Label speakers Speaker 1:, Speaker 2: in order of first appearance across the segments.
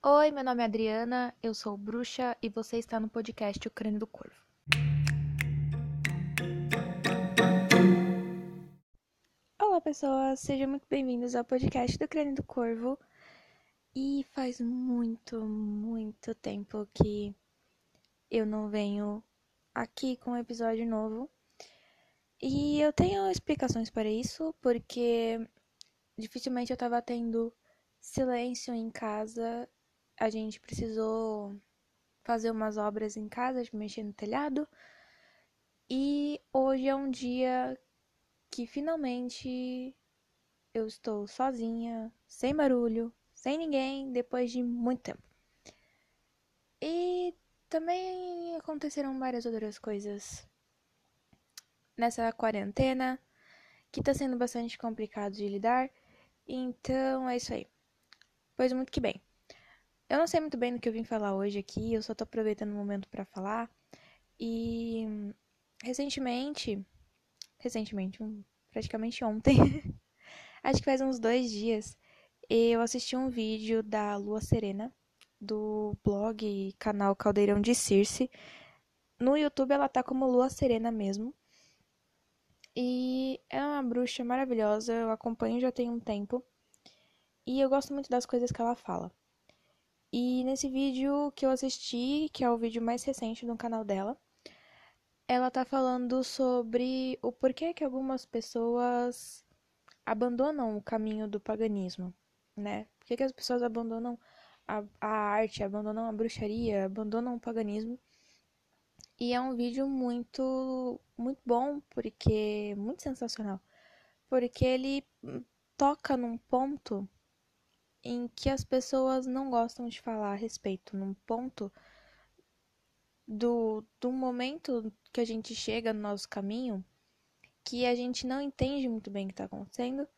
Speaker 1: Oi, meu nome é Adriana, eu sou bruxa e você está no podcast O Crânio do Corvo. Olá, pessoas, sejam muito bem-vindos ao podcast do Crânio do Corvo. E faz muito, muito tempo que eu não venho aqui com um episódio novo. E eu tenho explicações para isso, porque dificilmente eu tava tendo silêncio em casa a gente precisou fazer umas obras em casa, de mexer no telhado. E hoje é um dia que finalmente eu estou sozinha, sem barulho, sem ninguém, depois de muito tempo. E também aconteceram várias outras coisas nessa quarentena que tá sendo bastante complicado de lidar. Então é isso aí. Pois muito que bem. Eu não sei muito bem do que eu vim falar hoje aqui, eu só tô aproveitando o momento para falar. E recentemente, recentemente, praticamente ontem, acho que faz uns dois dias, eu assisti um vídeo da Lua Serena, do blog e canal Caldeirão de Circe. No YouTube ela tá como Lua Serena mesmo. E é uma bruxa maravilhosa, eu acompanho já tem um tempo. E eu gosto muito das coisas que ela fala. E nesse vídeo que eu assisti, que é o vídeo mais recente do canal dela, ela tá falando sobre o porquê que algumas pessoas abandonam o caminho do paganismo, né? Por que, que as pessoas abandonam a, a arte, abandonam a bruxaria, abandonam o paganismo? E é um vídeo muito, muito bom, porque muito sensacional, porque ele toca num ponto em que as pessoas não gostam de falar a respeito, num ponto do, do momento que a gente chega no nosso caminho, que a gente não entende muito bem o que está acontecendo.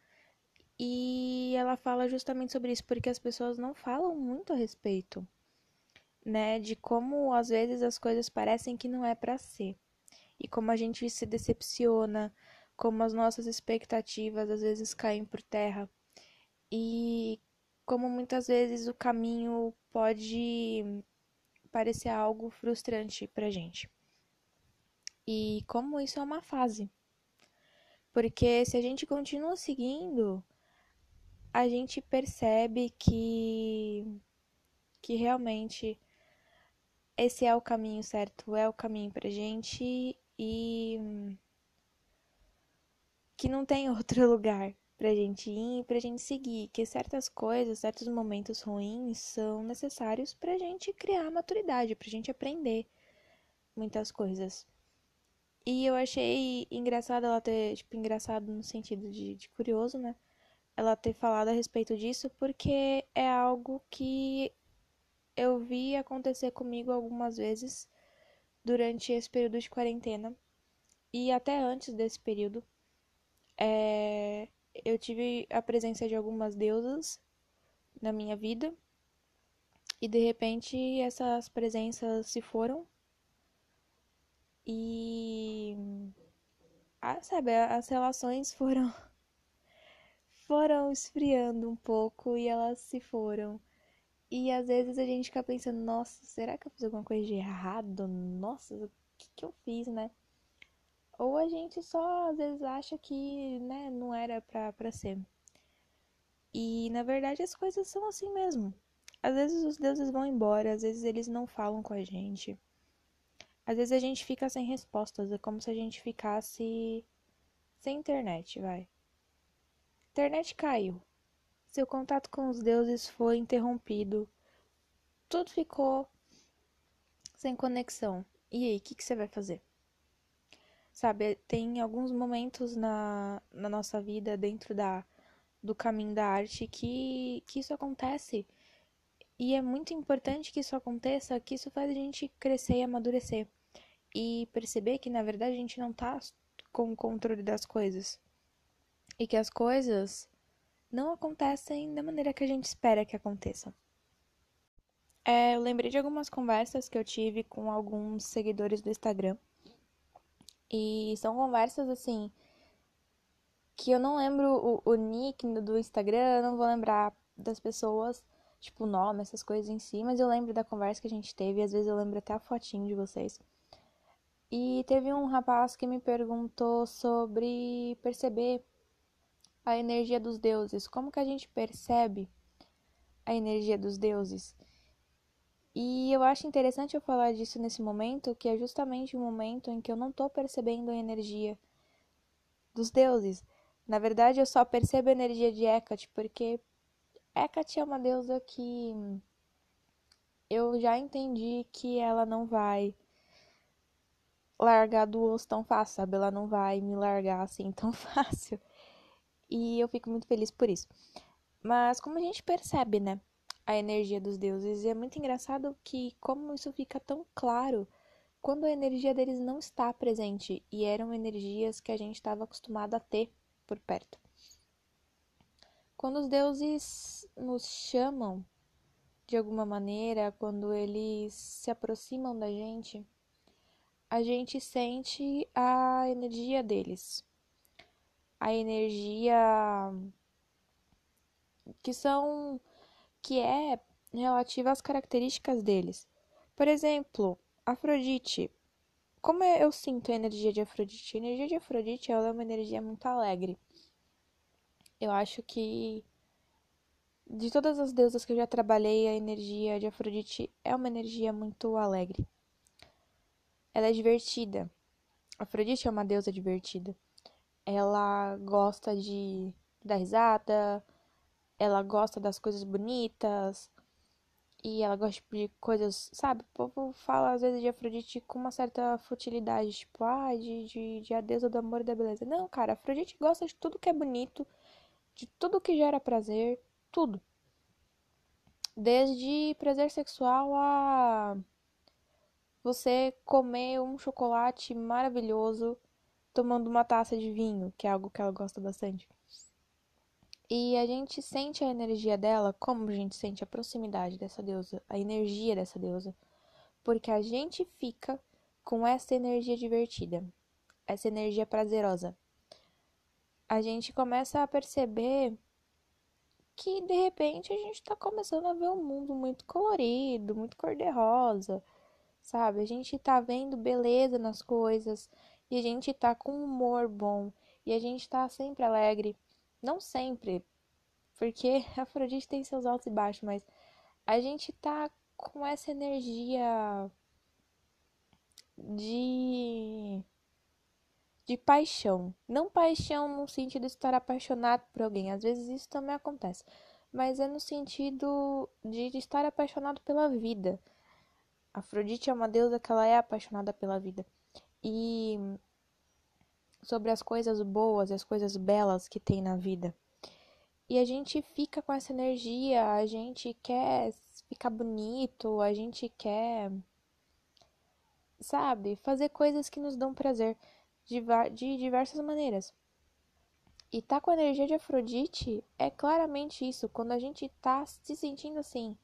Speaker 1: E ela fala justamente sobre isso, porque as pessoas não falam muito a respeito, né? De como às vezes as coisas parecem que não é para ser. E como a gente se decepciona, como as nossas expectativas às vezes caem por terra. E como muitas vezes o caminho pode parecer algo frustrante pra gente. E como isso é uma fase. Porque se a gente continua seguindo, a gente percebe que que realmente esse é o caminho certo, é o caminho pra gente e que não tem outro lugar pra gente ir, pra gente seguir, que certas coisas, certos momentos ruins são necessários pra gente criar maturidade, pra gente aprender muitas coisas. E eu achei engraçado ela ter, tipo, engraçado no sentido de, de curioso, né? Ela ter falado a respeito disso, porque é algo que eu vi acontecer comigo algumas vezes durante esse período de quarentena e até antes desse período. É, eu tive a presença de algumas deusas na minha vida e de repente essas presenças se foram e ah, sabe, as relações foram foram esfriando um pouco e elas se foram. E às vezes a gente fica pensando, nossa, será que eu fiz alguma coisa de errado? Nossa, o que, que eu fiz, né? Ou a gente só às vezes acha que, né, não era pra, pra ser. E na verdade as coisas são assim mesmo. Às vezes os deuses vão embora, às vezes eles não falam com a gente. Às vezes a gente fica sem respostas, é como se a gente ficasse sem internet, vai. Internet caiu. Seu contato com os deuses foi interrompido. Tudo ficou sem conexão. E aí, o que, que você vai fazer? Sabe, tem alguns momentos na, na nossa vida dentro da, do caminho da arte que, que isso acontece. E é muito importante que isso aconteça, que isso faz a gente crescer e amadurecer. E perceber que, na verdade, a gente não tá com o controle das coisas. E que as coisas não acontecem da maneira que a gente espera que aconteçam. É, eu lembrei de algumas conversas que eu tive com alguns seguidores do Instagram e são conversas assim que eu não lembro o, o nick do Instagram, não vou lembrar das pessoas, tipo, nome, essas coisas em si, mas eu lembro da conversa que a gente teve, e às vezes eu lembro até a fotinho de vocês. E teve um rapaz que me perguntou sobre perceber a energia dos deuses, como que a gente percebe a energia dos deuses. E eu acho interessante eu falar disso nesse momento, que é justamente o momento em que eu não estou percebendo a energia dos deuses. Na verdade, eu só percebo a energia de Hecate, porque Hecate é uma deusa que eu já entendi que ela não vai largar do osso tão fácil, sabe? Ela não vai me largar assim tão fácil. E eu fico muito feliz por isso. Mas como a gente percebe, né? A energia dos deuses. é muito engraçado que como isso fica tão claro quando a energia deles não está presente. E eram energias que a gente estava acostumado a ter por perto. Quando os deuses nos chamam de alguma maneira, quando eles se aproximam da gente, a gente sente a energia deles. A energia que são que é relativa às características deles. Por exemplo, Afrodite. Como eu sinto a energia de Afrodite? A energia de Afrodite ela é uma energia muito alegre. Eu acho que de todas as deusas que eu já trabalhei, a energia de Afrodite é uma energia muito alegre. Ela é divertida. Afrodite é uma deusa divertida. Ela gosta de dar risada, ela gosta das coisas bonitas, e ela gosta de coisas, sabe? O povo fala às vezes de Afrodite com uma certa futilidade, tipo, ah, de, de, de a deusa do amor e da beleza. Não, cara, Afrodite gosta de tudo que é bonito, de tudo que gera prazer, tudo. Desde prazer sexual a você comer um chocolate maravilhoso tomando uma taça de vinho, que é algo que ela gosta bastante. E a gente sente a energia dela, como a gente sente a proximidade dessa deusa, a energia dessa deusa, porque a gente fica com essa energia divertida, essa energia prazerosa a gente começa a perceber que de repente a gente está começando a ver um mundo muito colorido, muito cor-de-rosa, sabe? A gente tá vendo beleza nas coisas e a gente tá com humor bom e a gente tá sempre alegre. Não sempre, porque a Afrodite tem seus altos e baixos, mas a gente tá com essa energia de de paixão. Não paixão no sentido de estar apaixonado por alguém, às vezes isso também acontece, mas é no sentido de estar apaixonado pela vida. Afrodite é uma deusa que ela é apaixonada pela vida. E sobre as coisas boas e as coisas belas que tem na vida. E a gente fica com essa energia, a gente quer ficar bonito, a gente quer, sabe, fazer coisas que nos dão prazer de, de diversas maneiras. E tá com a energia de Afrodite é claramente isso, quando a gente tá se sentindo assim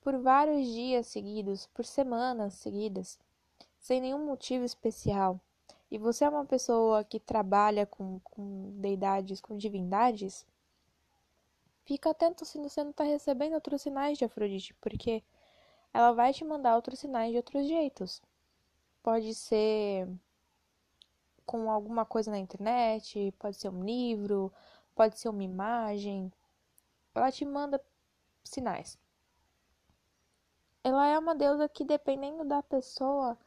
Speaker 1: por vários dias seguidos, por semanas seguidas, sem nenhum motivo especial. E você é uma pessoa que trabalha com, com deidades, com divindades, fica atento se você não está recebendo outros sinais de Afrodite, porque ela vai te mandar outros sinais de outros jeitos. Pode ser com alguma coisa na internet, pode ser um livro, pode ser uma imagem. Ela te manda sinais. Ela é uma deusa que, dependendo da pessoa,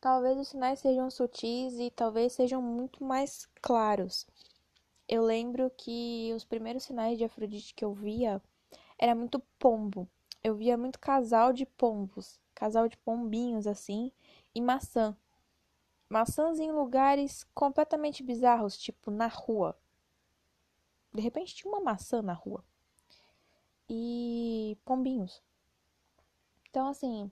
Speaker 1: talvez os sinais sejam sutis e talvez sejam muito mais claros. Eu lembro que os primeiros sinais de Afrodite que eu via era muito pombo. Eu via muito casal de pombos, casal de pombinhos assim, e maçã maçãs em lugares completamente bizarros, tipo na rua. De repente tinha uma maçã na rua. E pombinhos. Então, assim,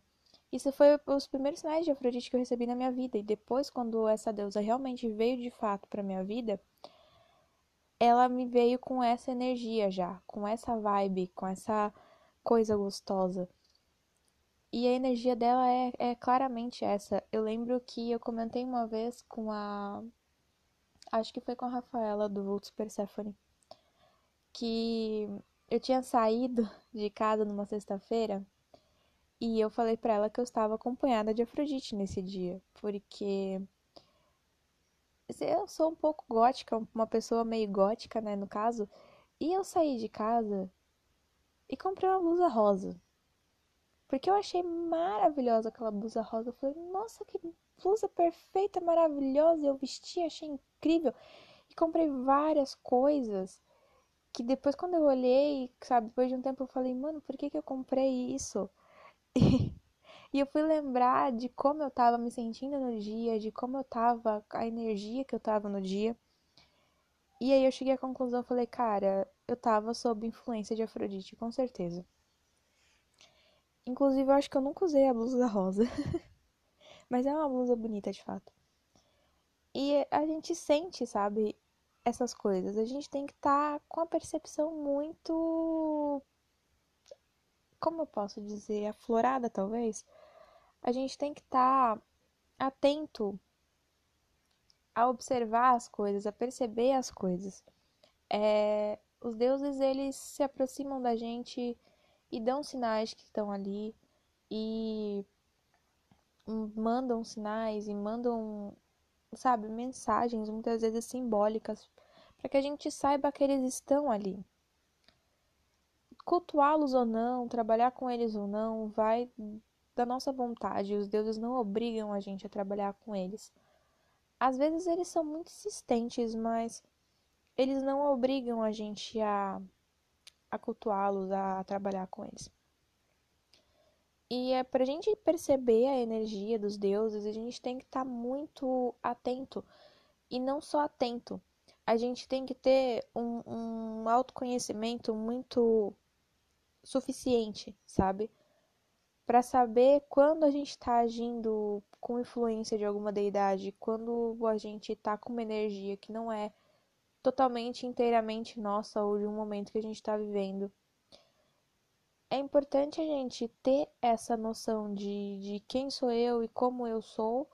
Speaker 1: isso foi os primeiros sinais de Afrodite que eu recebi na minha vida. E depois, quando essa deusa realmente veio de fato para minha vida, ela me veio com essa energia já, com essa vibe, com essa coisa gostosa. E a energia dela é, é claramente essa. Eu lembro que eu comentei uma vez com a. Acho que foi com a Rafaela do Vultus Persephone. Que eu tinha saído de casa numa sexta-feira e eu falei para ela que eu estava acompanhada de Afrodite nesse dia, porque eu sou um pouco gótica, uma pessoa meio gótica, né, no caso, e eu saí de casa e comprei uma blusa rosa. Porque eu achei maravilhosa aquela blusa rosa. Eu falei, nossa, que blusa perfeita, maravilhosa. Eu vesti, achei incrível. E comprei várias coisas que depois, quando eu olhei, sabe, depois de um tempo, eu falei, mano, por que, que eu comprei isso? E, eu fui lembrar de como eu tava me sentindo no dia, de como eu tava, a energia que eu tava no dia. E aí eu cheguei à conclusão, falei, cara, eu tava sob influência de Afrodite, com certeza. Inclusive, eu acho que eu nunca usei a blusa rosa. Mas é uma blusa bonita, de fato. E a gente sente, sabe, essas coisas. A gente tem que estar tá com a percepção muito. Como eu posso dizer? Aflorada, talvez. A gente tem que estar tá atento a observar as coisas, a perceber as coisas. É, os deuses, eles se aproximam da gente e dão sinais que estão ali e mandam sinais e mandam, sabe, mensagens muitas vezes simbólicas para que a gente saiba que eles estão ali. Cultuá-los ou não, trabalhar com eles ou não, vai da nossa vontade. Os deuses não obrigam a gente a trabalhar com eles. Às vezes eles são muito insistentes, mas eles não obrigam a gente a a cultuá-los, a trabalhar com eles. E é para a gente perceber a energia dos deuses, a gente tem que estar tá muito atento. E não só atento, a gente tem que ter um, um autoconhecimento muito suficiente, sabe? Para saber quando a gente está agindo com influência de alguma deidade, quando a gente está com uma energia que não é totalmente, inteiramente nossa ou de um momento que a gente está vivendo. É importante a gente ter essa noção de, de quem sou eu e como eu sou,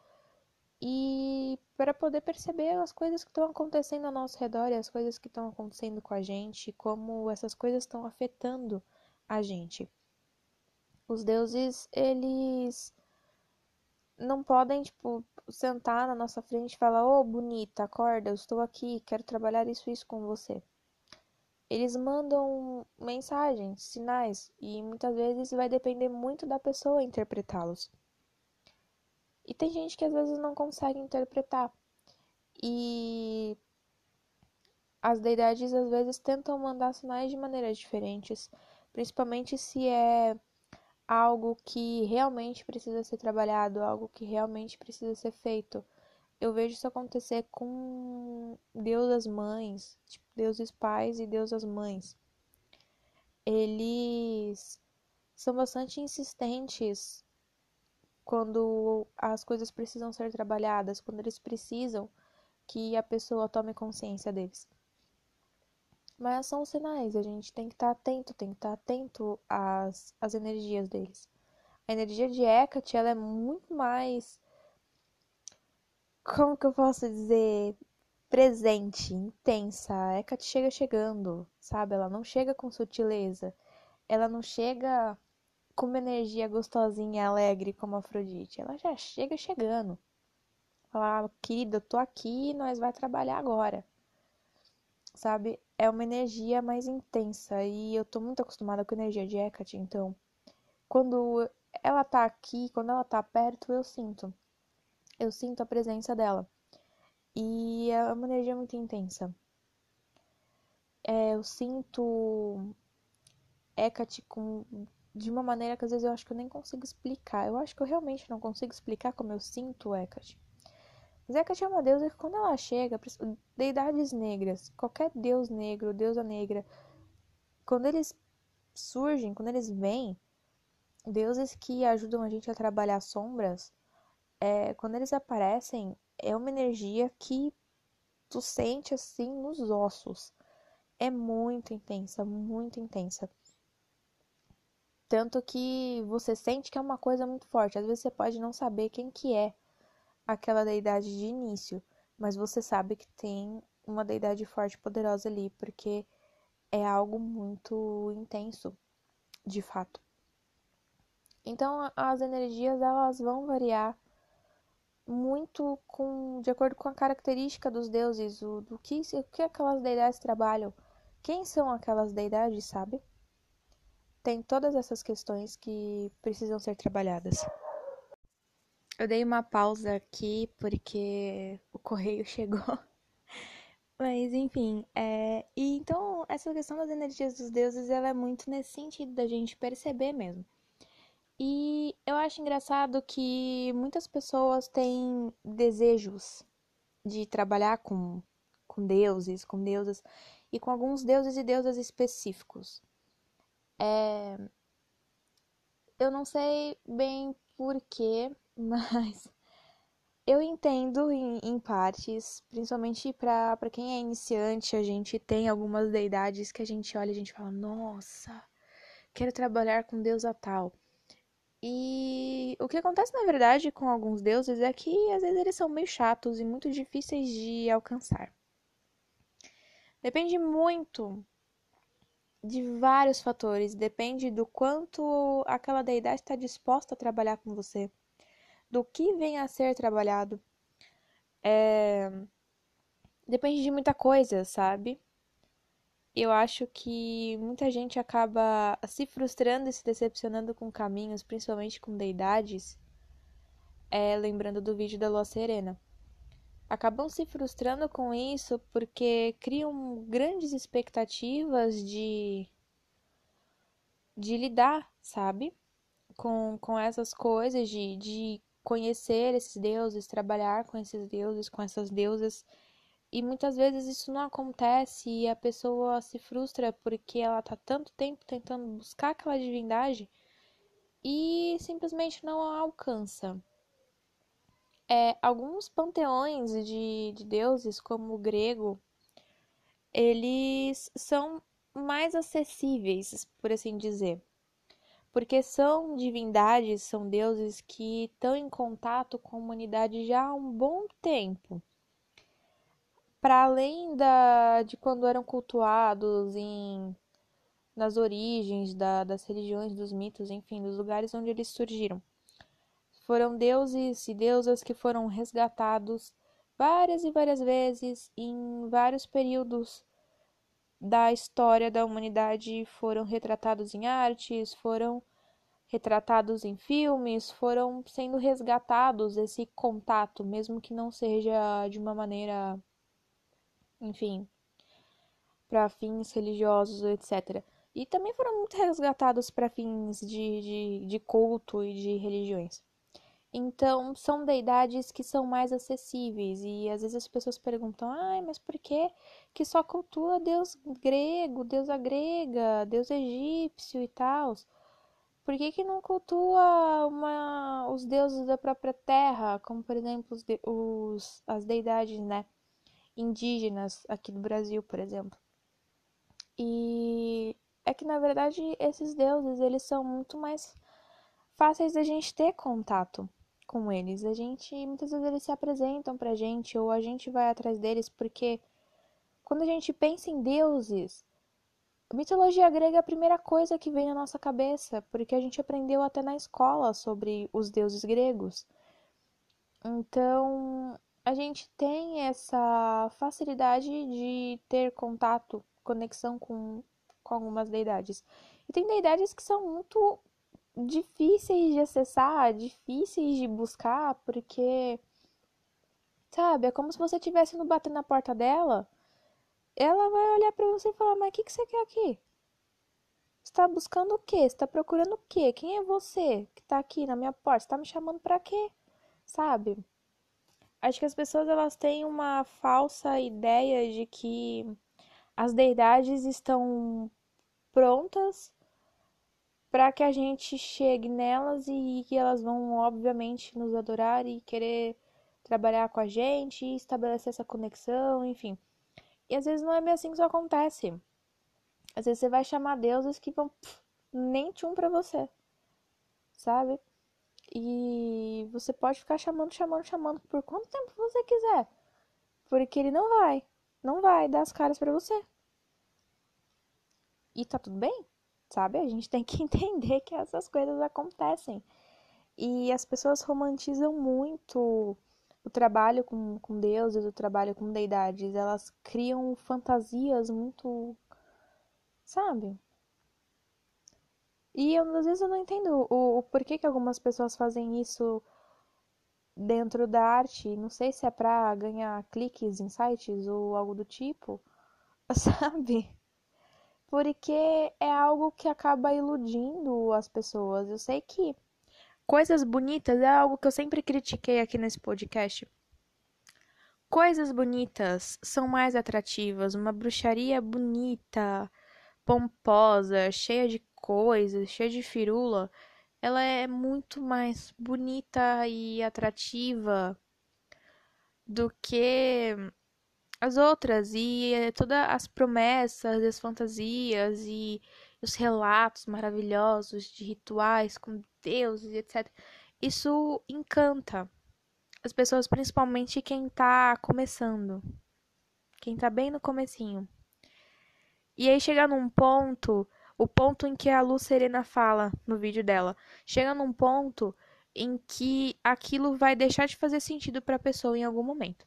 Speaker 1: e para poder perceber as coisas que estão acontecendo ao nosso redor e as coisas que estão acontecendo com a gente, como essas coisas estão afetando a gente. Os deuses, eles não podem, tipo, sentar na nossa frente e falar: Ô, oh, bonita, acorda, eu estou aqui, quero trabalhar isso isso com você. Eles mandam mensagens, sinais, e muitas vezes vai depender muito da pessoa interpretá-los. E tem gente que às vezes não consegue interpretar. E as deidades às vezes tentam mandar sinais de maneiras diferentes, principalmente se é algo que realmente precisa ser trabalhado, algo que realmente precisa ser feito. Eu vejo isso acontecer com deusas mães, tipo, deuses pais e deusas mães. Eles são bastante insistentes quando as coisas precisam ser trabalhadas, quando eles precisam que a pessoa tome consciência deles. Mas são sinais, a gente tem que estar tá atento, tem que estar tá atento às, às energias deles. A energia de Hecate, ela é muito mais. Como que eu posso dizer? Presente, intensa. A Hecate chega chegando, sabe? Ela não chega com sutileza. Ela não chega com uma energia gostosinha, alegre como Afrodite. Ela já chega chegando. Fala, ah, querida, eu tô aqui, nós vai trabalhar agora sabe? É uma energia mais intensa e eu tô muito acostumada com a energia de Hecate, então quando ela tá aqui, quando ela tá perto, eu sinto. Eu sinto a presença dela. E é uma energia muito intensa. É, eu sinto Hecate com de uma maneira que às vezes eu acho que eu nem consigo explicar. Eu acho que eu realmente não consigo explicar como eu sinto Hecate. Hecate é uma deusa que quando ela chega, deidades negras, qualquer deus negro, deusa negra, quando eles surgem, quando eles vêm, deuses que ajudam a gente a trabalhar sombras, é, quando eles aparecem, é uma energia que tu sente assim nos ossos. É muito intensa, muito intensa. Tanto que você sente que é uma coisa muito forte. Às vezes você pode não saber quem que é aquela deidade de início, mas você sabe que tem uma deidade forte e poderosa ali, porque é algo muito intenso, de fato. Então as energias elas vão variar muito com de acordo com a característica dos deuses, o do que o que aquelas deidades trabalham, quem são aquelas deidades, sabe? Tem todas essas questões que precisam ser trabalhadas. Eu dei uma pausa aqui porque o correio chegou. Mas enfim, é... e então essa questão das energias dos deuses ela é muito nesse sentido da gente perceber mesmo. E eu acho engraçado que muitas pessoas têm desejos de trabalhar com, com deuses, com deusas, e com alguns deuses e deusas específicos. É... Eu não sei bem porquê, mas eu entendo em, em partes, principalmente para quem é iniciante, a gente tem algumas deidades que a gente olha e a gente fala, nossa, quero trabalhar com deusa tal. E o que acontece na verdade com alguns deuses é que às vezes eles são meio chatos e muito difíceis de alcançar. Depende muito de vários fatores, depende do quanto aquela deidade está disposta a trabalhar com você, do que vem a ser trabalhado. É... Depende de muita coisa, sabe? eu acho que muita gente acaba se frustrando e se decepcionando com caminhos, principalmente com deidades, é, lembrando do vídeo da Lua Serena. Acabam se frustrando com isso porque criam grandes expectativas de, de lidar, sabe? Com, com essas coisas, de, de conhecer esses deuses, trabalhar com esses deuses, com essas deusas e muitas vezes isso não acontece e a pessoa se frustra porque ela tá tanto tempo tentando buscar aquela divindade e simplesmente não a alcança. É, alguns panteões de, de deuses, como o grego, eles são mais acessíveis, por assim dizer. Porque são divindades, são deuses que estão em contato com a humanidade já há um bom tempo para além da, de quando eram cultuados em, nas origens da, das religiões, dos mitos, enfim, dos lugares onde eles surgiram. Foram deuses e deusas que foram resgatados várias e várias vezes em vários períodos da história da humanidade, foram retratados em artes, foram retratados em filmes, foram sendo resgatados esse contato, mesmo que não seja de uma maneira enfim, para fins religiosos, etc. E também foram muito resgatados para fins de, de, de culto e de religiões. Então, são deidades que são mais acessíveis. E às vezes as pessoas perguntam: ai, mas por que, que só cultua Deus grego, deusa grega, Deus egípcio e tal? Por que, que não cultua uma, os deuses da própria terra, como por exemplo os, os, as deidades, né? indígenas aqui do Brasil, por exemplo. E é que na verdade esses deuses, eles são muito mais fáceis da gente ter contato com eles. A gente muitas vezes eles se apresentam pra gente ou a gente vai atrás deles porque quando a gente pensa em deuses, a mitologia grega é a primeira coisa que vem na nossa cabeça, porque a gente aprendeu até na escola sobre os deuses gregos. Então, a gente tem essa facilidade de ter contato, conexão com, com algumas deidades. E tem deidades que são muito difíceis de acessar, difíceis de buscar, porque, sabe, é como se você estivesse no bater na porta dela, ela vai olhar para você e falar: Mas o que, que você quer aqui? Você tá buscando o quê? Você tá procurando o quê? Quem é você que tá aqui na minha porta? Você tá me chamando para quê? Sabe? Acho que as pessoas elas têm uma falsa ideia de que as deidades estão prontas para que a gente chegue nelas e que elas vão obviamente nos adorar e querer trabalhar com a gente, estabelecer essa conexão, enfim. E às vezes não é bem assim que isso acontece. Às vezes você vai chamar deuses que vão pff, nem tchum pra você. Sabe? E você pode ficar chamando, chamando, chamando por quanto tempo você quiser. Porque ele não vai, não vai dar as caras para você. E tá tudo bem, sabe? A gente tem que entender que essas coisas acontecem. E as pessoas romantizam muito o trabalho com, com deuses, o trabalho com deidades. Elas criam fantasias muito. Sabe? E eu, às vezes eu não entendo o, o porquê que algumas pessoas fazem isso dentro da arte. Não sei se é pra ganhar cliques em sites ou algo do tipo, sabe? Porque é algo que acaba iludindo as pessoas. Eu sei que coisas bonitas é algo que eu sempre critiquei aqui nesse podcast. Coisas bonitas são mais atrativas. Uma bruxaria bonita, pomposa, cheia de coisas, cheia de firula ela é muito mais bonita e atrativa do que as outras e é todas as promessas, as fantasias e os relatos maravilhosos de rituais com deuses etc. Isso encanta as pessoas, principalmente quem tá começando, quem tá bem no comecinho. E aí chega num ponto o ponto em que a Lu Serena fala no vídeo dela. Chega num ponto em que aquilo vai deixar de fazer sentido para a pessoa em algum momento.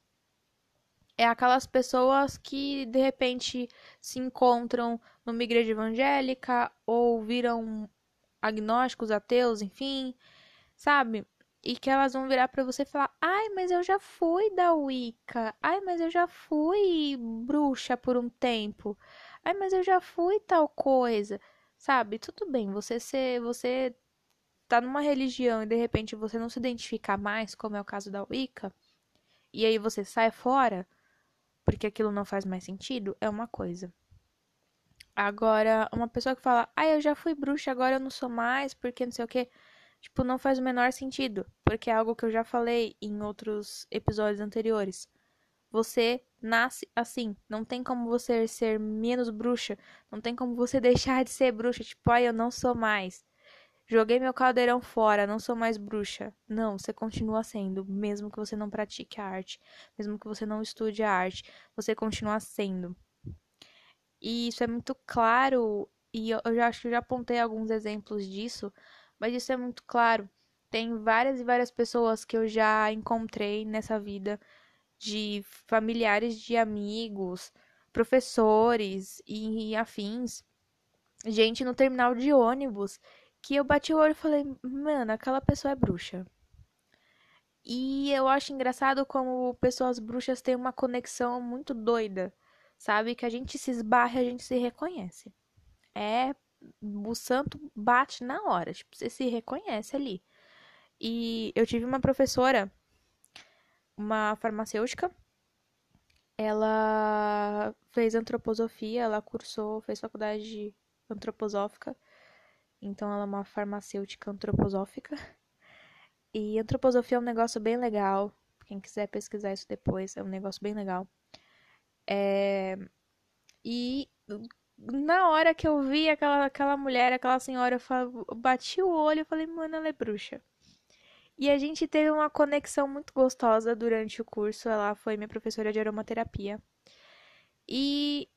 Speaker 1: É aquelas pessoas que de repente se encontram numa igreja evangélica ou viram agnósticos, ateus, enfim, sabe? E que elas vão virar para você e falar: "Ai, mas eu já fui da Wicca. Ai, mas eu já fui bruxa por um tempo. Ai, mas eu já fui tal coisa. Sabe? Tudo bem, você ser, você tá numa religião e de repente você não se identificar mais, como é o caso da Wicca, e aí você sai fora porque aquilo não faz mais sentido, é uma coisa. Agora, uma pessoa que fala, ah, eu já fui bruxa, agora eu não sou mais, porque não sei o que, tipo, não faz o menor sentido, porque é algo que eu já falei em outros episódios anteriores. Você nasce assim. Não tem como você ser menos bruxa. Não tem como você deixar de ser bruxa. Tipo, ai, eu não sou mais. Joguei meu caldeirão fora, não sou mais bruxa. Não, você continua sendo, mesmo que você não pratique a arte, mesmo que você não estude a arte, você continua sendo. E isso é muito claro, e eu, já acho que eu já apontei alguns exemplos disso, mas isso é muito claro. Tem várias e várias pessoas que eu já encontrei nessa vida de familiares de amigos, professores e, afins, gente no terminal de ônibus, que eu bati o olho e falei, mano, aquela pessoa é bruxa. E eu acho engraçado como pessoas bruxas têm uma conexão muito doida, sabe? Que a gente se esbarra e a gente se reconhece. É. O santo bate na hora, tipo, você se reconhece ali. E eu tive uma professora uma farmacêutica. Ela fez antroposofia, ela cursou, fez faculdade de antroposófica. Então ela é uma farmacêutica antroposófica. E antroposofia é um negócio bem legal. Quem quiser pesquisar isso depois, é um negócio bem legal. É... E na hora que eu vi aquela, aquela mulher, aquela senhora, eu, eu bati o olho e falei, mano, ela é bruxa. E a gente teve uma conexão muito gostosa durante o curso. Ela foi minha professora de aromaterapia. E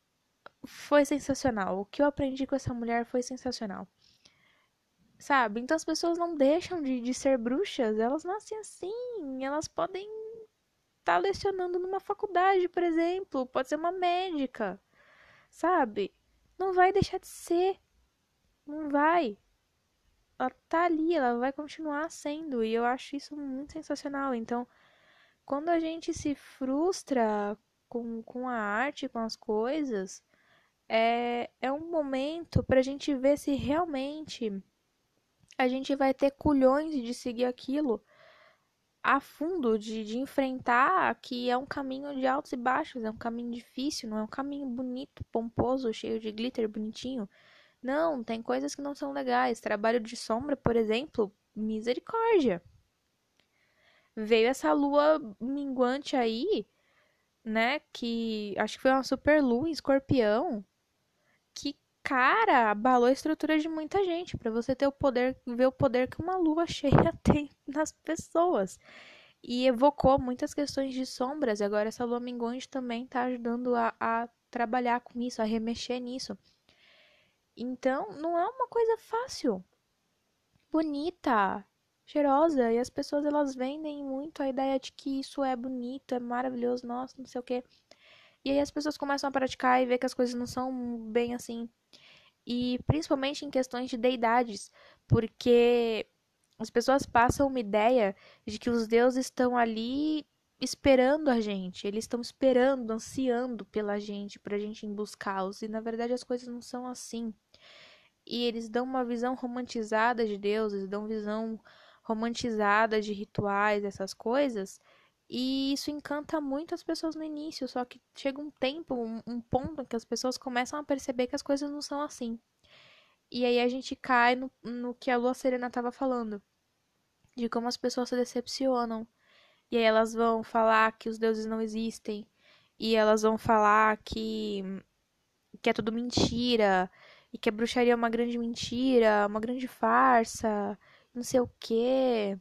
Speaker 1: foi sensacional. O que eu aprendi com essa mulher foi sensacional. Sabe? Então as pessoas não deixam de, de ser bruxas. Elas nascem assim. Elas podem estar tá lecionando numa faculdade, por exemplo. Pode ser uma médica. Sabe? Não vai deixar de ser. Não vai ela tá ali, ela vai continuar sendo, e eu acho isso muito sensacional. Então, quando a gente se frustra com, com a arte, com as coisas, é, é um momento pra gente ver se realmente a gente vai ter culhões de seguir aquilo a fundo, de, de enfrentar que é um caminho de altos e baixos, é um caminho difícil, não é um caminho bonito, pomposo, cheio de glitter, bonitinho. Não, tem coisas que não são legais. Trabalho de sombra, por exemplo, misericórdia. Veio essa lua minguante aí, né? Que acho que foi uma super lua em escorpião. Cara, abalou a estrutura de muita gente. para você ter o poder, ver o poder que uma lua cheia tem nas pessoas. E evocou muitas questões de sombras. E agora essa lua minguante também tá ajudando a, a trabalhar com isso, a remexer nisso. Então, não é uma coisa fácil. Bonita, cheirosa, e as pessoas elas vendem muito a ideia de que isso é bonito, é maravilhoso, nossa, não sei o quê. E aí as pessoas começam a praticar e ver que as coisas não são bem assim. E principalmente em questões de deidades, porque as pessoas passam uma ideia de que os deuses estão ali esperando a gente, eles estão esperando, ansiando pela gente, pra gente ir buscá-los, e na verdade as coisas não são assim. E eles dão uma visão romantizada de deuses, dão visão romantizada de rituais, essas coisas, e isso encanta muito as pessoas no início, só que chega um tempo, um, um ponto em que as pessoas começam a perceber que as coisas não são assim. E aí a gente cai no, no que a Lua Serena estava falando, de como as pessoas se decepcionam. E aí elas vão falar que os deuses não existem, e elas vão falar que que é tudo mentira, e que a bruxaria é uma grande mentira, uma grande farsa, não sei o quê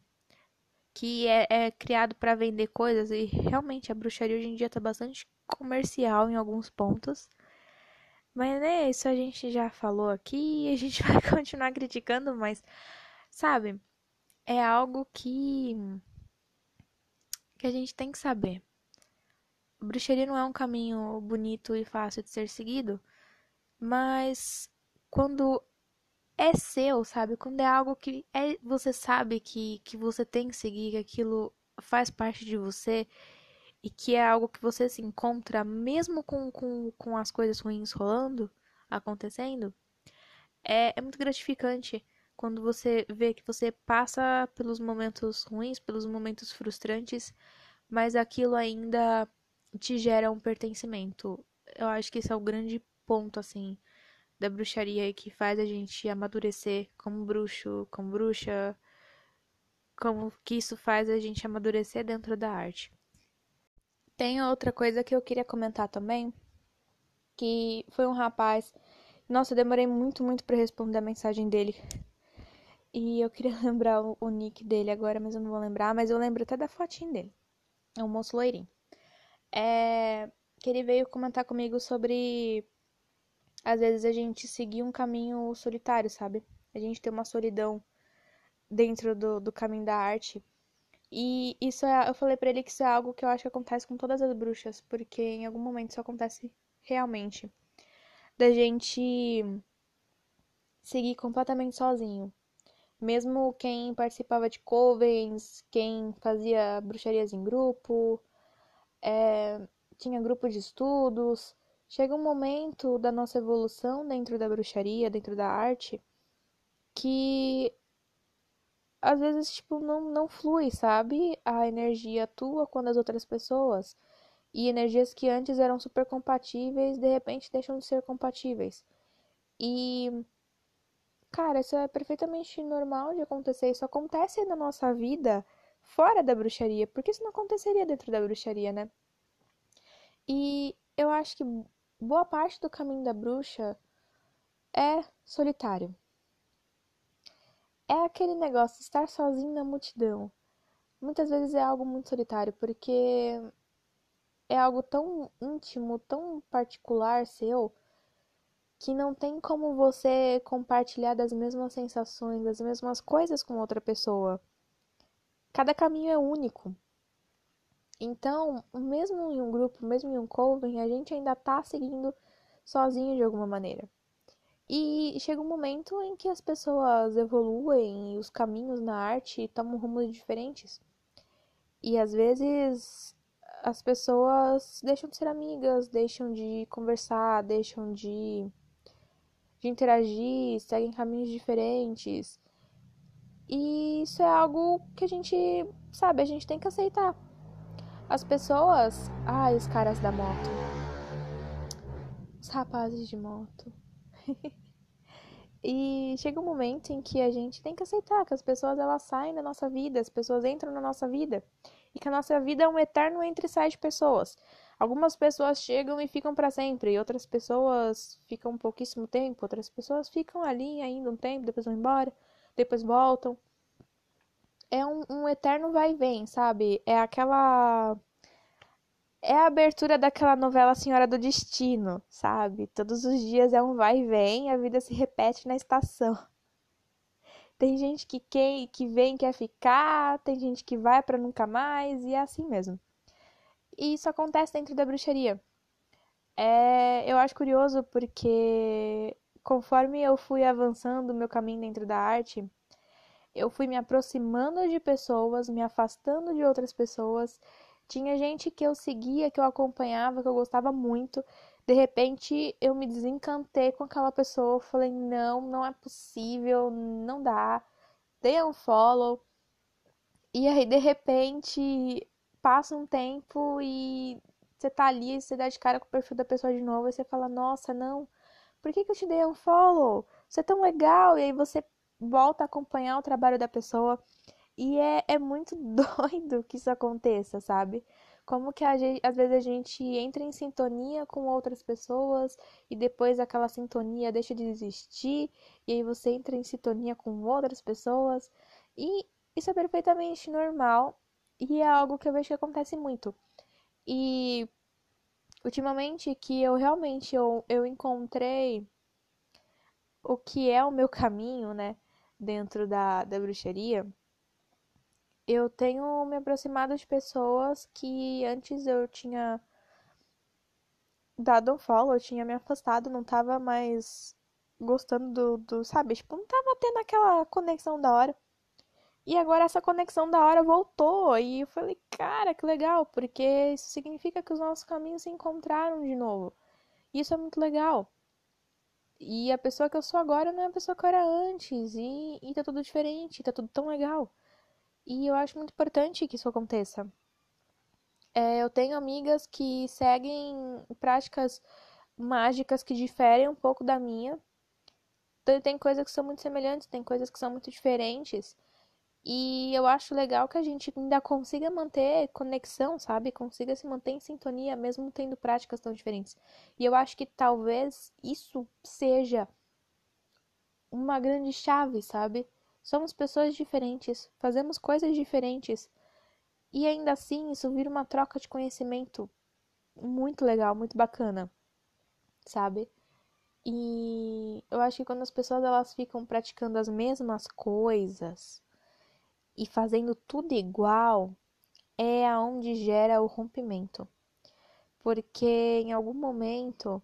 Speaker 1: que é, é criado para vender coisas e realmente a bruxaria hoje em dia tá bastante comercial em alguns pontos. Mas né, isso a gente já falou aqui e a gente vai continuar criticando, mas sabe, é algo que que a gente tem que saber. Bruxaria não é um caminho bonito e fácil de ser seguido, mas quando é seu, sabe? Quando é algo que é, você sabe que, que você tem que seguir, que aquilo faz parte de você e que é algo que você se encontra mesmo com, com, com as coisas ruins rolando, acontecendo, é, é muito gratificante quando você vê que você passa pelos momentos ruins, pelos momentos frustrantes, mas aquilo ainda te gera um pertencimento. Eu acho que esse é o grande ponto, assim, da bruxaria que faz a gente amadurecer como bruxo, como bruxa, como que isso faz a gente amadurecer dentro da arte. Tem outra coisa que eu queria comentar também, que foi um rapaz. Nossa, eu demorei muito, muito para responder a mensagem dele. E eu queria lembrar o, nick dele agora, mas eu não vou lembrar. Mas eu lembro até da fotinha dele. É um moço loirinho. É, que ele veio comentar comigo sobre às vezes a gente seguir um caminho solitário, sabe? A gente tem uma solidão dentro do, do caminho da arte. E isso é, eu falei para ele que isso é algo que eu acho que acontece com todas as bruxas, porque em algum momento isso acontece realmente. Da gente seguir completamente sozinho. Mesmo quem participava de covens, quem fazia bruxarias em grupo, é, tinha grupo de estudos, Chega um momento da nossa evolução dentro da bruxaria, dentro da arte, que às vezes, tipo, não, não flui, sabe? A energia atua quando as outras pessoas. E energias que antes eram super compatíveis, de repente deixam de ser compatíveis. E. Cara, isso é perfeitamente normal de acontecer. Isso acontece na nossa vida fora da bruxaria. Porque isso não aconteceria dentro da bruxaria, né? E eu acho que boa parte do caminho da bruxa é solitário. É aquele negócio estar sozinho na multidão. Muitas vezes é algo muito solitário, porque é algo tão íntimo, tão particular seu, que não tem como você compartilhar das mesmas sensações, das mesmas coisas com outra pessoa. Cada caminho é único. Então, mesmo em um grupo, mesmo em um coven, a gente ainda tá seguindo sozinho de alguma maneira. E chega um momento em que as pessoas evoluem e os caminhos na arte tomam rumos diferentes. E às vezes as pessoas deixam de ser amigas, deixam de conversar, deixam de, de interagir, seguem caminhos diferentes. E isso é algo que a gente, sabe, a gente tem que aceitar. As pessoas. Ai, os caras da moto. Os rapazes de moto. e chega um momento em que a gente tem que aceitar que as pessoas elas saem da nossa vida, as pessoas entram na nossa vida. E que a nossa vida é um eterno entre sai de pessoas. Algumas pessoas chegam e ficam para sempre, e outras pessoas ficam pouquíssimo tempo, outras pessoas ficam ali ainda um tempo, depois vão embora, depois voltam é um, um eterno vai e vem, sabe? É aquela. é a abertura daquela novela Senhora do Destino, sabe? Todos os dias é um vai e vem, a vida se repete na estação. Tem gente que, quer, que vem quer ficar, tem gente que vai para nunca mais, e é assim mesmo. E isso acontece dentro da bruxaria. É, eu acho curioso porque conforme eu fui avançando meu caminho dentro da arte, eu fui me aproximando de pessoas, me afastando de outras pessoas. Tinha gente que eu seguia, que eu acompanhava, que eu gostava muito. De repente, eu me desencantei com aquela pessoa. Falei, não, não é possível, não dá. Dei um follow. E aí, de repente, passa um tempo e você tá ali, você dá de cara com o perfil da pessoa de novo, e você fala, nossa, não, por que, que eu te dei um follow? Você é tão legal, e aí você volta a acompanhar o trabalho da pessoa. E é, é muito doido que isso aconteça, sabe? Como que gente, às vezes a gente entra em sintonia com outras pessoas e depois aquela sintonia deixa de existir, e aí você entra em sintonia com outras pessoas. E isso é perfeitamente normal e é algo que eu vejo que acontece muito. E ultimamente que eu realmente eu, eu encontrei o que é o meu caminho, né, dentro da, da bruxaria, eu tenho me aproximado de pessoas que antes eu tinha dado um follow, eu tinha me afastado, não tava mais gostando do, do sabe, tipo, não tava tendo aquela conexão da hora. E agora essa conexão da hora voltou. E eu falei, cara, que legal, porque isso significa que os nossos caminhos se encontraram de novo. Isso é muito legal. E a pessoa que eu sou agora não é a pessoa que eu era antes. E, e tá tudo diferente, tá tudo tão legal. E eu acho muito importante que isso aconteça. É, eu tenho amigas que seguem práticas mágicas que diferem um pouco da minha. Então, tem coisas que são muito semelhantes, tem coisas que são muito diferentes. E eu acho legal que a gente ainda consiga manter conexão, sabe? Consiga se manter em sintonia, mesmo tendo práticas tão diferentes. E eu acho que talvez isso seja uma grande chave, sabe? Somos pessoas diferentes, fazemos coisas diferentes. E ainda assim, isso vira uma troca de conhecimento muito legal, muito bacana, sabe? E eu acho que quando as pessoas elas ficam praticando as mesmas coisas, e fazendo tudo igual é aonde gera o rompimento. Porque em algum momento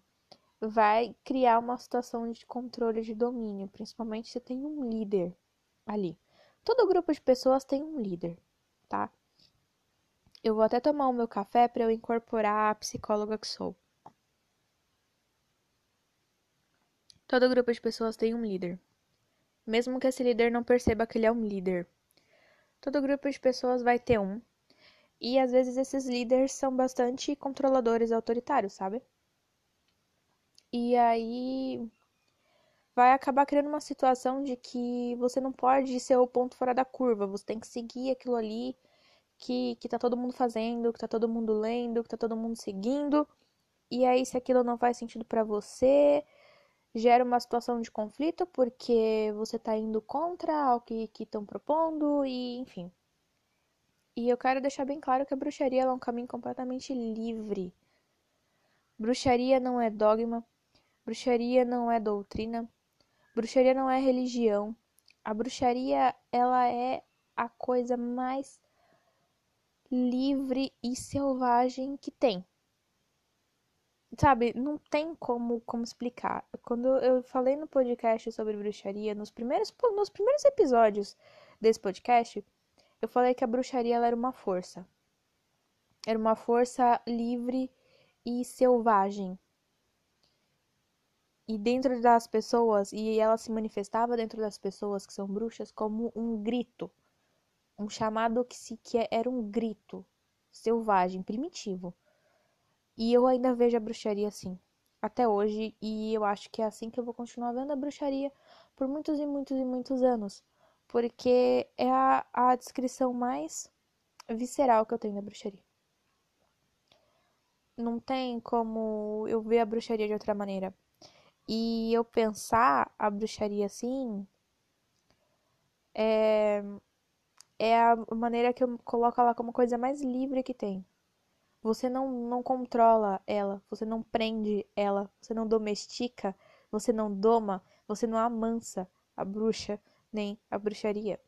Speaker 1: vai criar uma situação de controle de domínio, principalmente se tem um líder ali. Todo grupo de pessoas tem um líder, tá? Eu vou até tomar o meu café para eu incorporar a psicóloga que sou. Todo grupo de pessoas tem um líder. Mesmo que esse líder não perceba que ele é um líder, Todo grupo de pessoas vai ter um. E às vezes esses líderes são bastante controladores autoritários, sabe? E aí vai acabar criando uma situação de que você não pode ser o ponto fora da curva, você tem que seguir aquilo ali que, que tá todo mundo fazendo, que tá todo mundo lendo, que tá todo mundo seguindo. E aí, se aquilo não faz sentido para você, gera uma situação de conflito porque você está indo contra o que estão propondo e enfim. E eu quero deixar bem claro que a bruxaria é um caminho completamente livre. Bruxaria não é dogma, bruxaria não é doutrina, bruxaria não é religião. A bruxaria, ela é a coisa mais livre e selvagem que tem sabe, não tem como, como explicar. Quando eu falei no podcast sobre bruxaria, nos primeiros, nos primeiros episódios desse podcast, eu falei que a bruxaria era uma força. Era uma força livre e selvagem. E dentro das pessoas, e ela se manifestava dentro das pessoas que são bruxas como um grito. Um chamado que, se, que era um grito selvagem, primitivo. E eu ainda vejo a bruxaria assim, até hoje, e eu acho que é assim que eu vou continuar vendo a bruxaria por muitos e muitos e muitos anos, porque é a, a descrição mais visceral que eu tenho da bruxaria. Não tem como eu ver a bruxaria de outra maneira. E eu pensar a bruxaria assim é, é a maneira que eu coloco ela como coisa mais livre que tem. Você não, não controla ela, você não prende ela, você não domestica, você não doma, você não amansa a bruxa nem a bruxaria.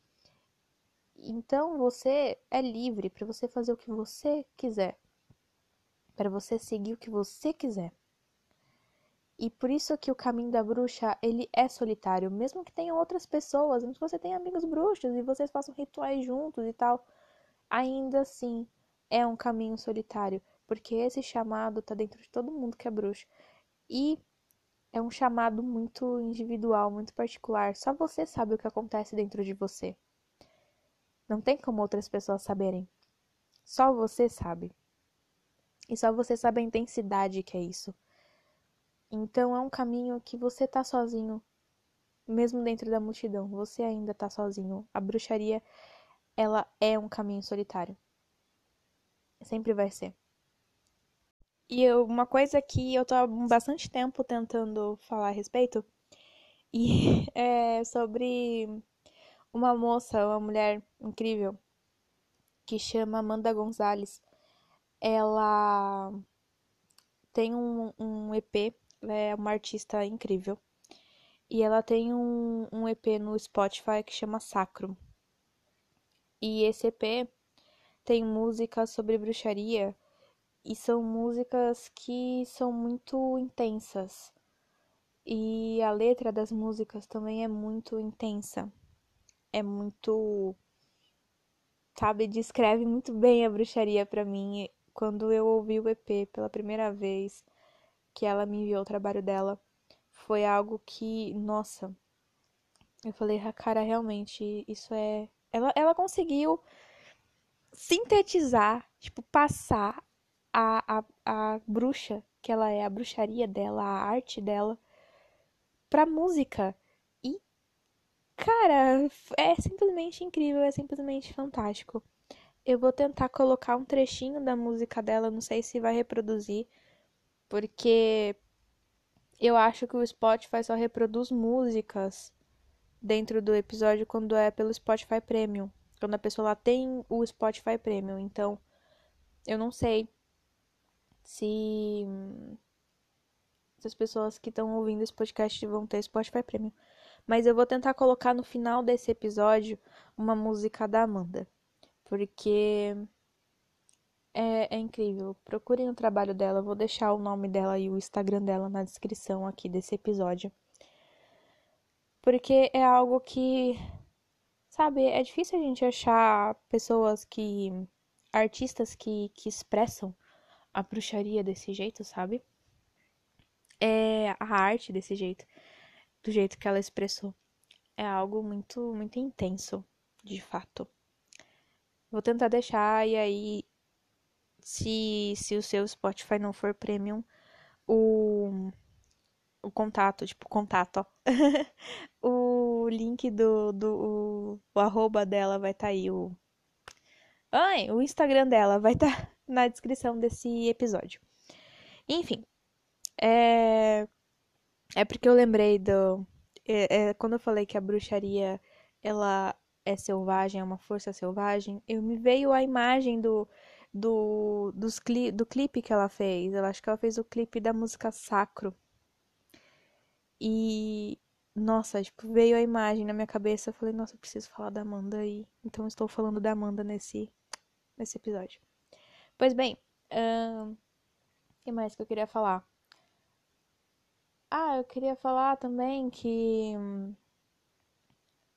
Speaker 1: Então você é livre para você fazer o que você quiser, para você seguir o que você quiser. E por isso que o caminho da bruxa, ele é solitário, mesmo que tenham outras pessoas, mesmo que você tenha amigos bruxos e vocês façam rituais juntos e tal, ainda assim é um caminho solitário, porque esse chamado tá dentro de todo mundo que é bruxo. E é um chamado muito individual, muito particular. Só você sabe o que acontece dentro de você. Não tem como outras pessoas saberem. Só você sabe. E só você sabe a intensidade que é isso. Então é um caminho que você tá sozinho, mesmo dentro da multidão. Você ainda tá sozinho. A bruxaria, ela é um caminho solitário. Sempre vai ser. E eu, uma coisa que eu tô há bastante tempo tentando falar a respeito, e é sobre uma moça, uma mulher incrível, que chama Amanda Gonzalez. Ela tem um, um EP, é uma artista incrível. E ela tem um, um EP no Spotify que chama Sacro. E esse EP tem músicas sobre bruxaria e são músicas que são muito intensas. E a letra das músicas também é muito intensa. É muito sabe, descreve muito bem a bruxaria para mim. Quando eu ouvi o EP pela primeira vez, que ela me enviou o trabalho dela, foi algo que, nossa, eu falei, ah, cara, realmente, isso é. Ela, ela conseguiu sintetizar, tipo, passar a, a, a bruxa que ela é, a bruxaria dela, a arte dela, pra música. E, cara, é simplesmente incrível, é simplesmente fantástico. Eu vou tentar colocar um trechinho da música dela, não sei se vai reproduzir, porque eu acho que o Spotify só reproduz músicas dentro do episódio quando é pelo Spotify Premium quando a pessoa lá tem o Spotify Premium. Então, eu não sei se, se as pessoas que estão ouvindo esse podcast vão ter Spotify Premium. Mas eu vou tentar colocar no final desse episódio uma música da Amanda. Porque é, é, incrível. Procurem o trabalho dela. Eu vou deixar o nome dela e o Instagram dela na descrição aqui desse episódio. Porque é algo que Sabe, é difícil a gente achar pessoas que. artistas que, que expressam a bruxaria desse jeito, sabe? É a arte desse jeito, do jeito que ela expressou. É algo muito, muito intenso, de fato. Vou tentar deixar e aí, se, se o seu Spotify não for premium, o o contato, tipo, contato, ó. o link do, do o, o arroba dela vai estar tá aí, o... Ai, o Instagram dela vai estar tá na descrição desse episódio. Enfim, é... É porque eu lembrei do... É, é, quando eu falei que a bruxaria, ela é selvagem, é uma força selvagem, eu me veio a imagem do... Do, dos cli do clipe que ela fez. Eu acho que ela fez o clipe da música Sacro, e nossa, tipo, veio a imagem na minha cabeça. Eu falei, nossa, eu preciso falar da Amanda aí. Então estou falando da Amanda nesse, nesse episódio. Pois bem, o que mais que eu queria falar? Ah, eu queria falar também que.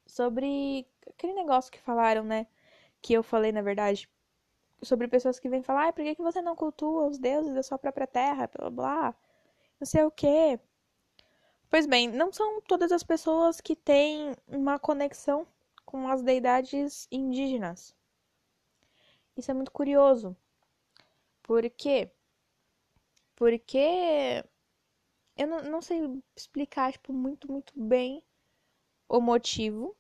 Speaker 1: Sobre aquele negócio que falaram, né? Que eu falei, na verdade. Sobre pessoas que vêm falar, ah, por que, que você não cultua os deuses da sua própria terra? Blá blá. Não sei o quê. Pois bem, não são todas as pessoas que têm uma conexão com as deidades indígenas. Isso é muito curioso. Por quê? Porque eu não, não sei explicar tipo, muito, muito bem o motivo,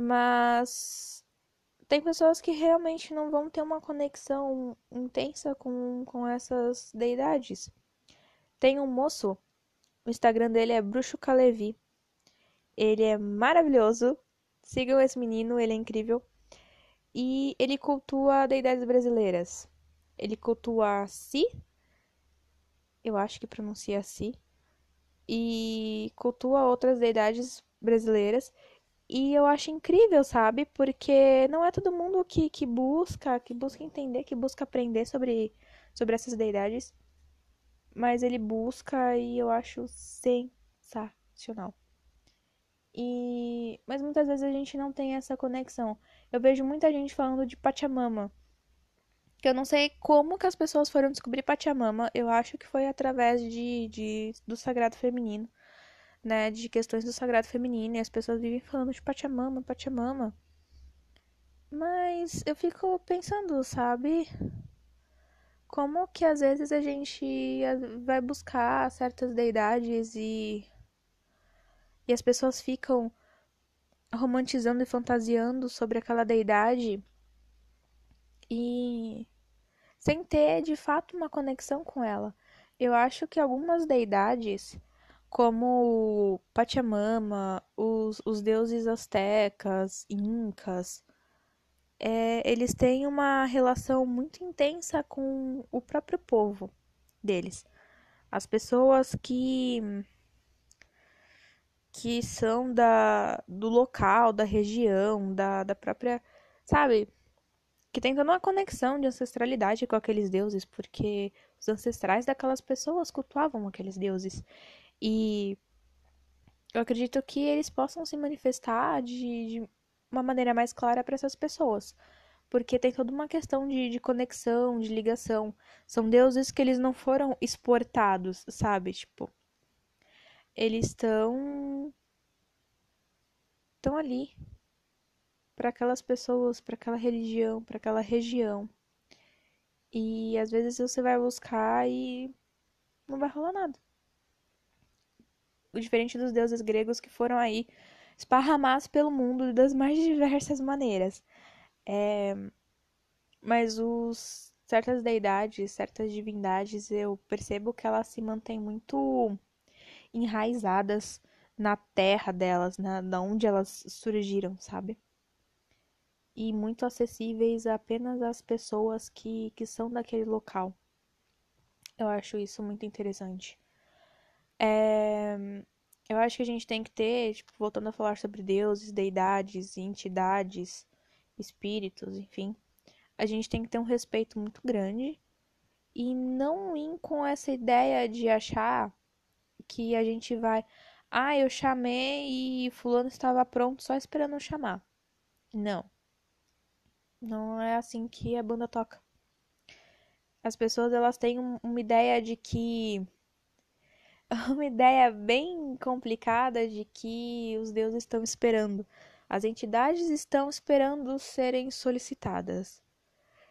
Speaker 1: mas tem pessoas que realmente não vão ter uma conexão intensa com, com essas deidades. Tem um moço o Instagram dele é Bruxo Calevi. Ele é maravilhoso. Sigam esse menino, ele é incrível. E ele cultua deidades brasileiras. ele cultua Si, eu acho que pronuncia Si, e cultua outras deidades brasileiras. E eu acho incrível, sabe? Porque não é todo mundo que, que busca, que busca entender, que busca aprender sobre, sobre essas deidades. Mas ele busca e eu acho sensacional. E mas muitas vezes a gente não tem essa conexão. Eu vejo muita gente falando de Pachamama. Que eu não sei como que as pessoas foram descobrir Pachamama. Eu acho que foi através de, de do sagrado feminino né, de questões do sagrado feminino e as pessoas vivem falando de Pachamama, Pachamama. Mas eu fico pensando, sabe? Como que às vezes a gente vai buscar certas deidades e e as pessoas ficam romantizando e fantasiando sobre aquela deidade e sem ter de fato uma conexão com ela. Eu acho que algumas deidades como Pachamama, os, os deuses astecas, incas, é, eles têm uma relação muito intensa com o próprio povo deles. As pessoas que que são da, do local, da região, da, da própria, sabe? Que tem toda uma conexão de ancestralidade com aqueles deuses, porque os ancestrais daquelas pessoas cultuavam aqueles deuses. E eu acredito que eles possam se manifestar de, de uma maneira mais clara para essas pessoas. Porque tem toda uma questão de, de conexão, de ligação. São deuses que eles não foram exportados, sabe? Tipo, eles estão estão ali para aquelas pessoas, para aquela religião, para aquela região. E às vezes você vai buscar e não vai rolar nada diferente dos deuses gregos que foram aí esparramados pelo mundo das mais diversas maneiras. É... Mas os certas deidades, certas divindades, eu percebo que elas se mantêm muito enraizadas na terra delas, na da onde elas surgiram, sabe? E muito acessíveis apenas às pessoas que, que são daquele local. Eu acho isso muito interessante. É... Eu acho que a gente tem que ter, tipo, voltando a falar sobre deuses, deidades, entidades, espíritos, enfim. A gente tem que ter um respeito muito grande e não ir com essa ideia de achar que a gente vai. Ah, eu chamei e Fulano estava pronto só esperando eu chamar. Não. Não é assim que a banda toca. As pessoas elas têm uma ideia de que uma ideia bem complicada de que os deuses estão esperando. As entidades estão esperando serem solicitadas.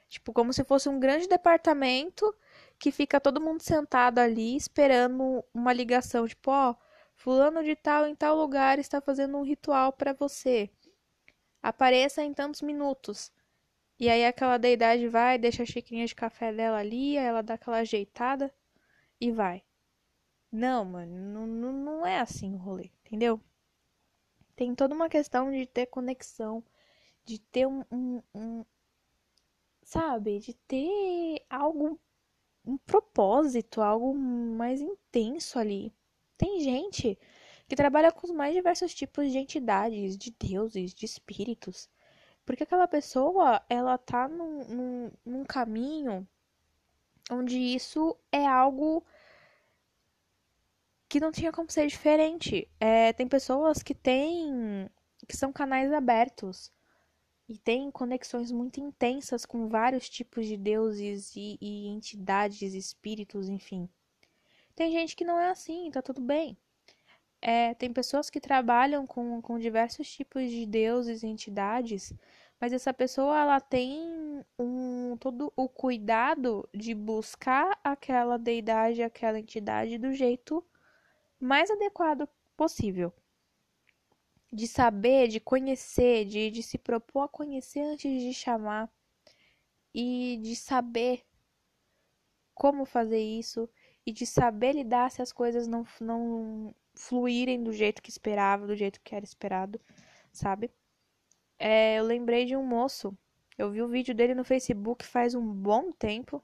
Speaker 1: Tipo, como se fosse um grande departamento que fica todo mundo sentado ali esperando uma ligação. Tipo, ó, fulano de tal em tal lugar está fazendo um ritual para você. Apareça em tantos minutos. E aí aquela deidade vai, deixa a xicrinha de café dela ali, aí ela dá aquela ajeitada e vai. Não, mano, não, não, não é assim o rolê, entendeu? Tem toda uma questão de ter conexão, de ter um, um, um sabe, de ter algo, um propósito, algo mais intenso ali. Tem gente que trabalha com os mais diversos tipos de entidades, de deuses, de espíritos. Porque aquela pessoa, ela tá num, num, num caminho onde isso é algo que não tinha como ser diferente. É, tem pessoas que têm. que são canais abertos e têm conexões muito intensas com vários tipos de deuses e, e entidades, espíritos, enfim. Tem gente que não é assim, tá tudo bem. É, tem pessoas que trabalham com, com diversos tipos de deuses e entidades, mas essa pessoa ela tem um todo o cuidado de buscar aquela deidade, aquela entidade do jeito mais adequado possível. De saber, de conhecer, de, de se propor a conhecer antes de chamar. E de saber como fazer isso. E de saber lidar se as coisas não, não fluírem do jeito que esperava, do jeito que era esperado, sabe? É, eu lembrei de um moço. Eu vi o vídeo dele no Facebook faz um bom tempo.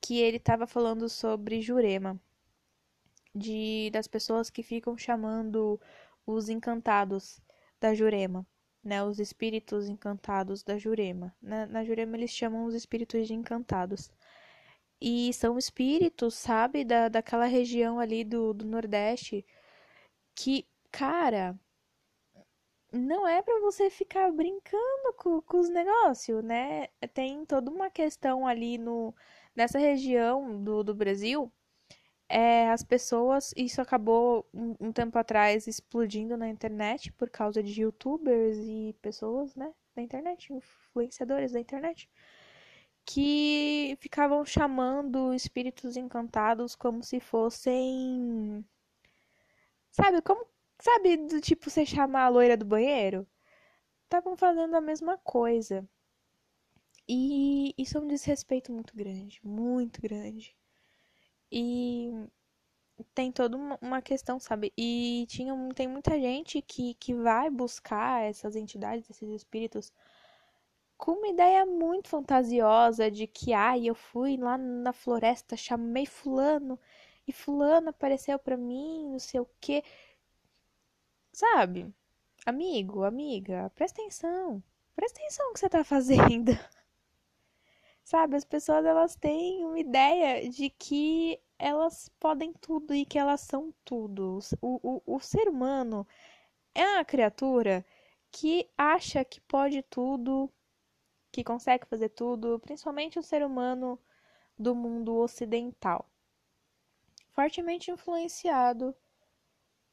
Speaker 1: que ele estava falando sobre Jurema, de das pessoas que ficam chamando os encantados da Jurema, né, os espíritos encantados da Jurema. Na, na Jurema eles chamam os espíritos de encantados. E são espíritos, sabe, da, daquela região ali do, do Nordeste que, cara, não é para você ficar brincando com, com os negócios, né? Tem toda uma questão ali no, nessa região do, do Brasil. É, as pessoas, isso acabou um, um tempo atrás explodindo na internet por causa de youtubers e pessoas, né, da internet, influenciadores da internet, que ficavam chamando espíritos encantados como se fossem. Sabe, como Sabe, do tipo você chamar a loira do banheiro? Estavam fazendo a mesma coisa. E isso é um desrespeito muito grande, muito grande. E tem toda uma questão, sabe? E tinha, tem muita gente que, que vai buscar essas entidades, esses espíritos, com uma ideia muito fantasiosa de que, ai, ah, eu fui lá na floresta, chamei fulano, e fulano apareceu para mim, não sei o quê. Sabe? Amigo, amiga, presta atenção. Presta atenção no que você tá fazendo. Sabe, as pessoas elas têm uma ideia de que elas podem tudo e que elas são tudo. O, o, o ser humano é uma criatura que acha que pode tudo, que consegue fazer tudo, principalmente o ser humano do mundo ocidental. Fortemente influenciado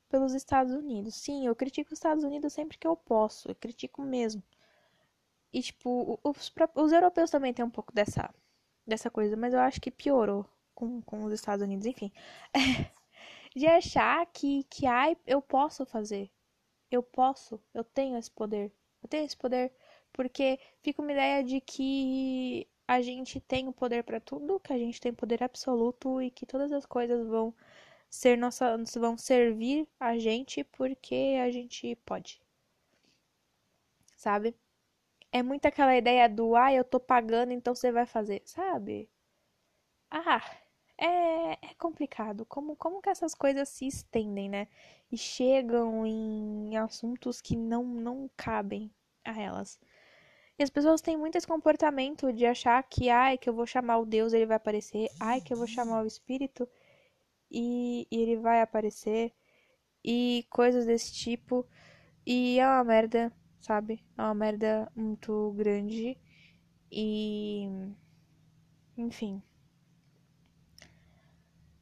Speaker 1: pelos Estados Unidos. Sim, eu critico os Estados Unidos sempre que eu posso, eu critico mesmo. E, tipo, os, os europeus também têm um pouco dessa, dessa coisa, mas eu acho que piorou com, com os Estados Unidos, enfim. de achar que, que, ai, eu posso fazer. Eu posso, eu tenho esse poder. Eu tenho esse poder porque fica uma ideia de que a gente tem o poder para tudo, que a gente tem poder absoluto e que todas as coisas vão ser nossa, vão servir a gente porque a gente pode. Sabe? É muito aquela ideia do ah, eu tô pagando, então você vai fazer, sabe? Ah, é, é complicado. Como, como que essas coisas se estendem, né? E chegam em assuntos que não, não cabem a elas. E as pessoas têm muito esse comportamento de achar que, ai, que eu vou chamar o Deus, ele vai aparecer. Ai, que eu vou chamar o Espírito, e, e ele vai aparecer e coisas desse tipo. E é uma merda, sabe? É uma merda muito grande. E. Enfim.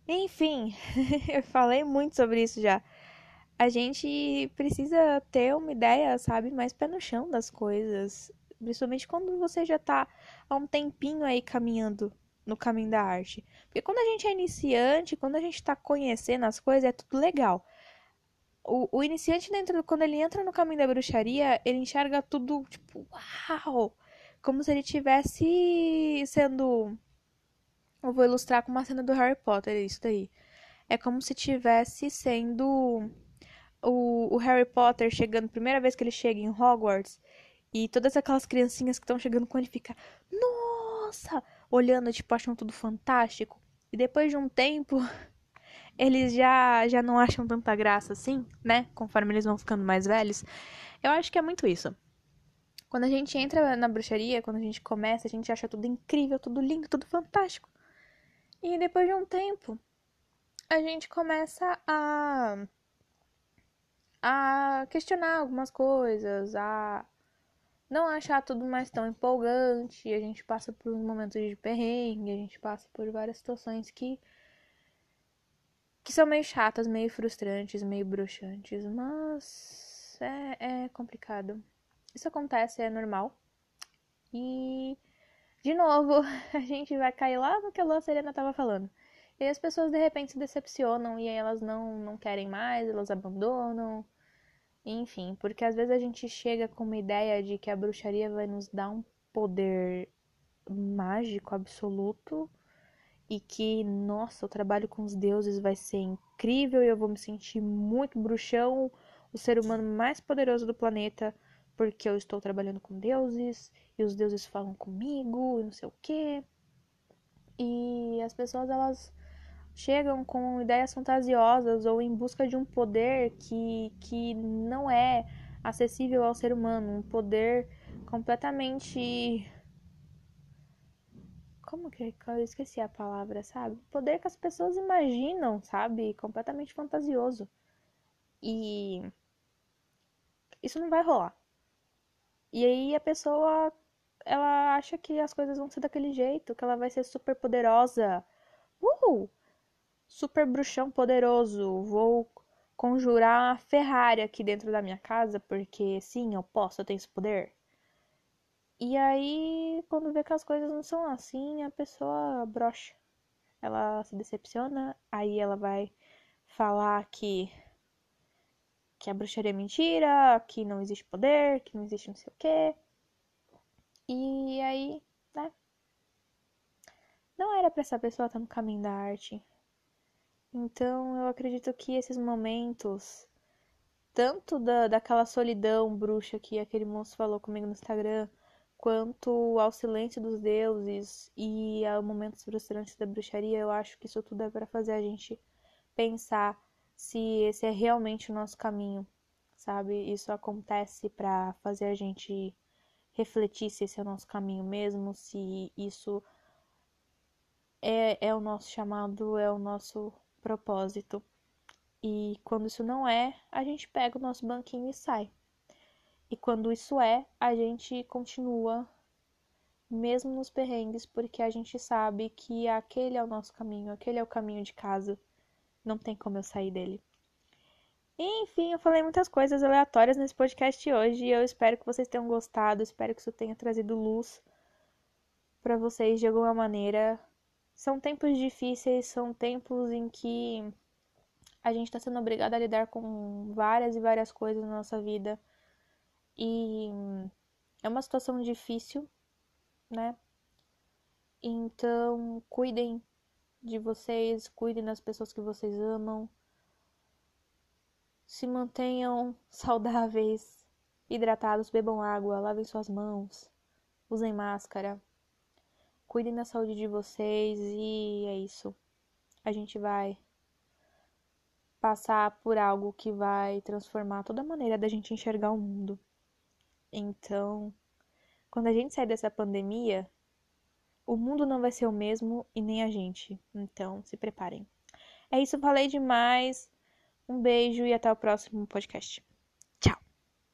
Speaker 1: Enfim, eu falei muito sobre isso já. A gente precisa ter uma ideia, sabe, mais pé no chão das coisas. Principalmente quando você já tá há um tempinho aí caminhando no caminho da arte. Porque quando a gente é iniciante, quando a gente está conhecendo as coisas, é tudo legal. O, o iniciante, dentro, quando ele entra no caminho da bruxaria, ele enxerga tudo, tipo, uau! Como se ele tivesse sendo. Eu vou ilustrar com uma cena do Harry Potter, isso daí. É como se tivesse sendo o, o Harry Potter chegando, primeira vez que ele chega em Hogwarts, e todas aquelas criancinhas que estão chegando com ele fica, nossa, olhando, tipo, acham tudo fantástico. E depois de um tempo, eles já, já não acham tanta graça assim, né? Conforme eles vão ficando mais velhos. Eu acho que é muito isso. Quando a gente entra na bruxaria, quando a gente começa, a gente acha tudo incrível, tudo lindo, tudo fantástico. E depois de um tempo, a gente começa a a questionar algumas coisas, a não achar tudo mais tão empolgante. A gente passa por momentos de perrengue, a gente passa por várias situações que que são meio chatas, meio frustrantes, meio bruxantes, mas é, é complicado. Isso acontece, é normal. E de novo, a gente vai cair lá no que a Lua Serena estava falando. E as pessoas de repente se decepcionam e aí elas não, não querem mais, elas abandonam. Enfim, porque às vezes a gente chega com uma ideia de que a bruxaria vai nos dar um poder mágico absoluto e que, nossa, o trabalho com os deuses vai ser incrível e eu vou me sentir muito bruxão, o ser humano mais poderoso do planeta, porque eu estou trabalhando com deuses e os deuses falam comigo e não sei o quê. E as pessoas elas chegam com ideias fantasiosas ou em busca de um poder que, que não é acessível ao ser humano, um poder completamente como que eu esqueci a palavra, sabe? Poder que as pessoas imaginam, sabe? Completamente fantasioso. E isso não vai rolar. E aí a pessoa ela acha que as coisas vão ser daquele jeito, que ela vai ser super poderosa. Uhul! Super bruxão poderoso. Vou conjurar a Ferrari aqui dentro da minha casa, porque sim, eu posso, eu tenho esse poder. E aí, quando vê que as coisas não são assim, a pessoa brocha. Ela se decepciona, aí ela vai falar que que a bruxaria é mentira, que não existe poder, que não existe não sei o quê. E aí, né? Não era pra essa pessoa estar no caminho da arte. Então, eu acredito que esses momentos, tanto da, daquela solidão bruxa que aquele moço falou comigo no Instagram, quanto ao silêncio dos deuses e a momentos frustrantes da bruxaria, eu acho que isso tudo é para fazer a gente pensar se esse é realmente o nosso caminho, sabe? Isso acontece para fazer a gente refletir se esse é o nosso caminho mesmo, se isso é, é o nosso chamado, é o nosso propósito. E quando isso não é, a gente pega o nosso banquinho e sai. E quando isso é, a gente continua mesmo nos perrengues, porque a gente sabe que aquele é o nosso caminho, aquele é o caminho de casa. Não tem como eu sair dele. Enfim, eu falei muitas coisas aleatórias nesse podcast hoje e eu espero que vocês tenham gostado, espero que isso tenha trazido luz para vocês de alguma maneira. São tempos difíceis, são tempos em que a gente está sendo obrigado a lidar com várias e várias coisas na nossa vida. E é uma situação difícil, né? Então, cuidem de vocês, cuidem das pessoas que vocês amam. Se mantenham saudáveis, hidratados, bebam água, lavem suas mãos, usem máscara cuidem da saúde de vocês e é isso. A gente vai passar por algo que vai transformar toda a maneira da gente enxergar o mundo. Então, quando a gente sair dessa pandemia, o mundo não vai ser o mesmo e nem a gente. Então, se preparem. É isso, falei demais. Um beijo e até o próximo podcast.